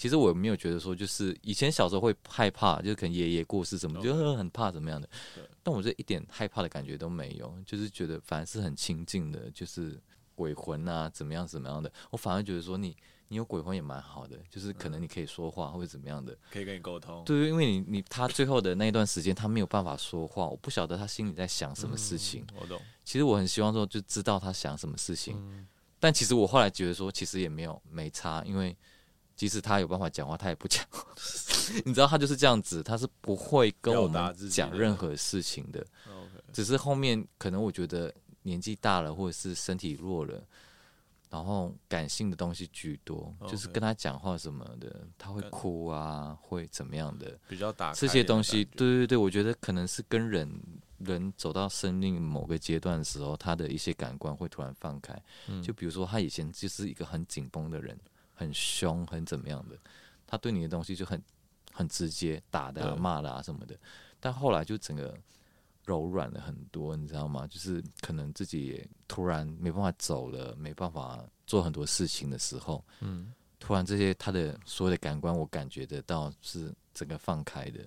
其实我没有觉得说，就是以前小时候会害怕，就是可能爷爷过世什么，就很怕怎么样的。但我这一点害怕的感觉都没有，就是觉得反而是很亲近的，就是鬼魂啊，怎么样怎么样的。我反而觉得说，你你有鬼魂也蛮好的，就是可能你可以说话或者怎么样的，
可以跟你沟通。
对，因为你你他最后的那一段时间他没有办法说话，我不晓得他心里在想什么事情。
我懂。其
实我很希望说就知道他想什么事情，但其实我后来觉得说，其实也没有没差，因为。即使他有办法讲话，他也不讲。你知道，他就是这样子，他是不会跟我们讲任何事情的。只是后面可能我觉得年纪大了，或者是身体弱了，然后感性的东西居多，就是跟他讲话什么的，他会哭啊，会怎么样的？
比较打
这些东西，对对对，我觉得可能是跟人人走到生命某个阶段的时候，他的一些感官会突然放开。就比如说，他以前就是一个很紧绷的人。很凶，很怎么样的？他对你的东西就很很直接，打的啊、骂的啊什么的。但后来就整个柔软了很多，你知道吗？就是可能自己也突然没办法走了，没办法做很多事情的时候，嗯，突然这些他的所有的感官，我感觉得到是整个放开的。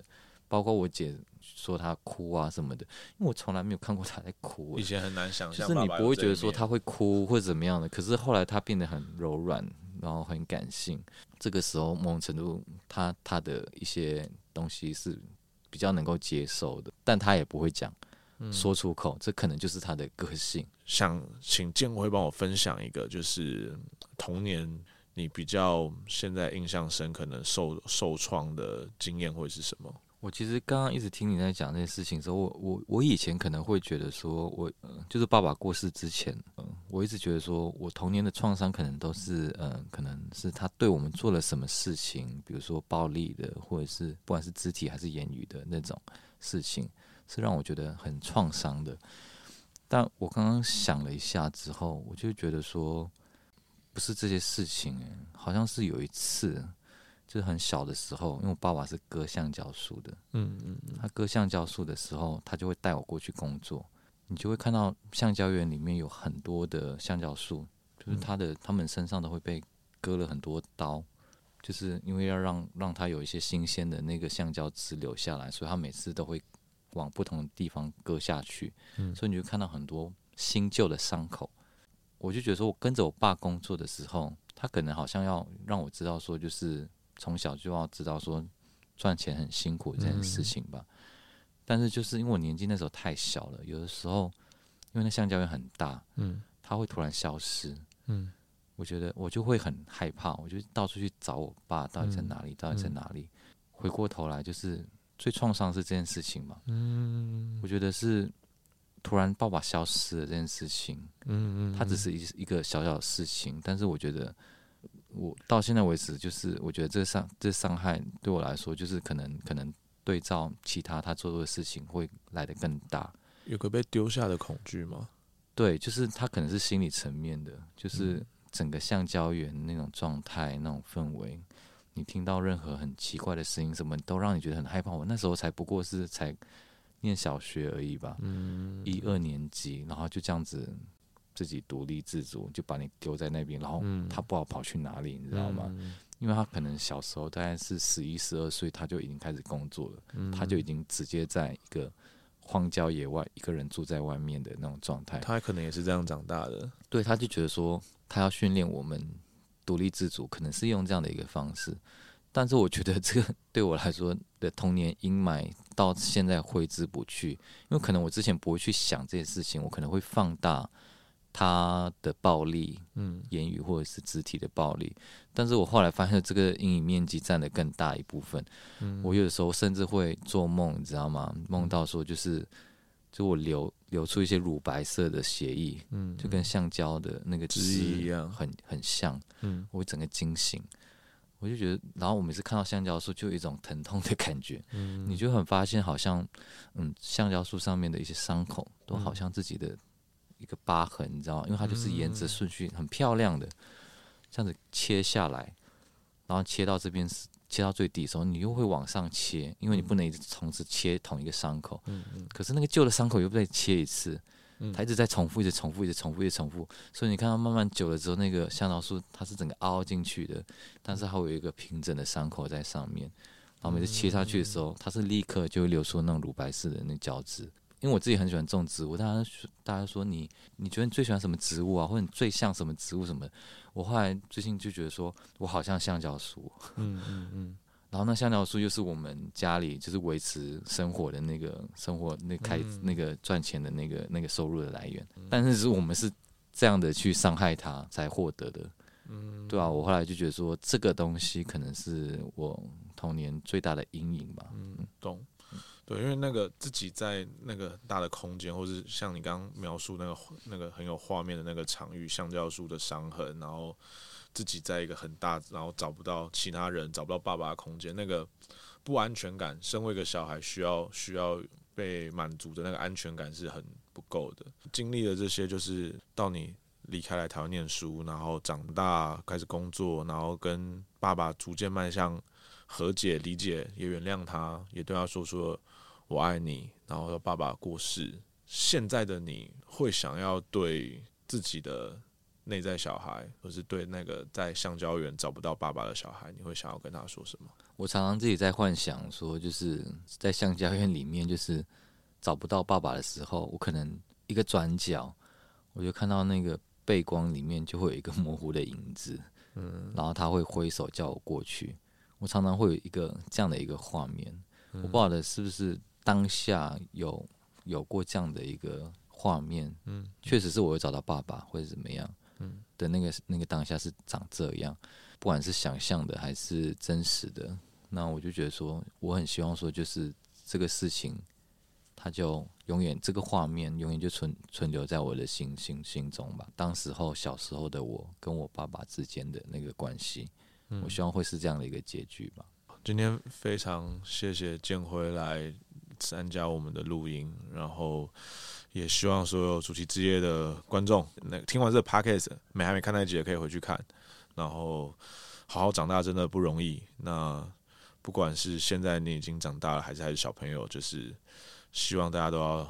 包括我姐说她哭啊什么的，因为我从来没有看过她在哭。
以前很难想象，
就是你不会觉得说她会哭或者怎么样的。可是后来她变得很柔软。然后很感性，这个时候某种程度，他他的一些东西是比较能够接受的，但他也不会讲，说出口，这可能就是他的个性。
想请建辉帮我分享一个，就是童年你比较现在印象深，可能受受创的经验会是什么？
我其实刚刚一直听你在讲这些事情的时候，我我我以前可能会觉得说，我，就是爸爸过世之前，嗯、我一直觉得说我童年的创伤可能都是，嗯、可能是他对我们做了什么事情，比如说暴力的，或者是不管是肢体还是言语的那种事情，是让我觉得很创伤的。但我刚刚想了一下之后，我就觉得说，不是这些事情，哎，好像是有一次。就是很小的时候，因为我爸爸是割橡胶树的，嗯嗯，他割橡胶树的时候，他就会带我过去工作。你就会看到橡胶园里面有很多的橡胶树，就是他的他们身上都会被割了很多刀，就是因为要让让他有一些新鲜的那个橡胶汁留下来，所以他每次都会往不同的地方割下去。嗯，所以你就看到很多新旧的伤口。我就觉得说，我跟着我爸工作的时候，他可能好像要让我知道说，就是。从小就要知道说赚钱很辛苦这件事情吧，但是就是因为我年纪那时候太小了，有的时候因为那橡胶园很大，嗯，它会突然消失，嗯，我觉得我就会很害怕，我就到处去找我爸到底在哪里，到底在哪里。回过头来就是最创伤是这件事情嘛。
嗯，
我觉得是突然爸爸消失了这件事情。
嗯嗯，
它只是一一个小小的事情，但是我觉得我到现在为止，就是我觉得这个伤这伤害对我来说，就是可能可能对照其他他做的事情会来得更大。
有个被丢下的恐惧吗？
对，就是他可能是心理层面的，就是整个橡胶园那种状态、那种氛围，你听到任何很奇怪的声音，什么都让你觉得很害怕。我那时候才不过是才念小学而已吧，
嗯，
一二年级，然后就这样子自己独立自主，就把你丢在那边，然后他不好跑去哪里，你知道吗？因为他可能小时候大概是十一、十二岁，他就已经开始工作了，他就已经直接在一个。荒郊野外，一个人住在外面的那种状态，
他可能也是这样长大的。
对，他就觉得说，他要训练我们独立自主，可能是用这样的一个方式。但是我觉得这个 对我来说的童年阴霾到现在挥之不去，因为可能我之前不会去想这些事情，我可能会放大。他的暴力，嗯，言语或者是肢体的暴力，但是我后来发现这个阴影面积占的更大一部分。嗯，我有的时候甚至会做梦，你知道吗？梦到说就是，就我流流出一些乳白色的血液，嗯，就跟橡胶的那个汁一样，很很像。嗯，我会整个惊醒，我就觉得，然后我每次看到橡胶树，就有一种疼痛的感觉。嗯，你就很发现，好像，嗯，橡胶树上面的一些伤口，都好像自己的。一个疤痕，你知道吗？因为它就是沿着顺序很漂亮的这样子切下来，然后切到这边是切到最底的时候，你又会往上切，因为你不能一直同时切同一个伤口。嗯嗯。可是那个旧的伤口又再切一次，它一直在重复，一直重复，一直重复，一直重复。所以你看到慢慢久了之后，那个香桃树它是整个凹进去的，但是它有一个平整的伤口在上面。然后每次切下去的时候，它是立刻就会流出那种乳白色的那胶质。因为我自己很喜欢种植物，大家说，大家说你，你觉得你最喜欢什么植物啊？或者你最像什么植物什么？我后来最近就觉得说，我好像橡胶树。嗯嗯嗯。然后那橡胶树又是我们家里就是维持生活的那个生活那开、嗯、那个赚钱的那个那个收入的来源。但是是我们是这样的去伤害它才获得的。嗯。对啊，我后来就觉得说，这个东西可能是我童年最大的阴影吧。
嗯，懂。对，因为那个自己在那个大的空间，或是像你刚刚描述那个那个很有画面的那个场域，橡胶树的伤痕，然后自己在一个很大，然后找不到其他人，找不到爸爸的空间，那个不安全感，身为一个小孩需要需要被满足的那个安全感是很不够的。经历了这些，就是到你离开来台湾念书，然后长大开始工作，然后跟爸爸逐渐迈向和解、理解，也原谅他，也对他说说。我爱你，然后爸爸过世。现在的你会想要对自己的内在小孩，或是对那个在橡胶园找不到爸爸的小孩，你会想要跟他说什么？
我常常自己在幻想说，就是在橡胶园里面，就是找不到爸爸的时候，我可能一个转角，我就看到那个背光里面就会有一个模糊的影子，嗯，然后他会挥手叫我过去。我常常会有一个这样的一个画面，我不晓得是不是。当下有有过这样的一个画面，嗯，确实是我会找到爸爸或者怎么样，嗯，的那个那个当下是长这样，不管是想象的还是真实的，那我就觉得说，我很希望说，就是这个事情，它就永远这个画面永远就存存留在我的心心心中吧。当时候小时候的我跟我爸爸之间的那个关系，我希望会是这样的一个结局吧。
今天非常谢谢建辉来。参加我们的录音，然后也希望所有主题之夜的观众，那听完这个 podcast，没还没看那集也可以回去看。然后好好长大真的不容易。那不管是现在你已经长大了，还是还是小朋友，就是希望大家都要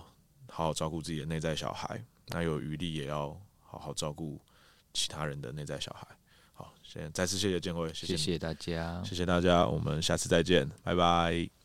好好照顾自己的内在小孩。那有余力也要好好照顾其他人的内在小孩。再次谢谢建辉，谢谢，
谢谢大家，
谢谢大家，我们下次再见，拜拜。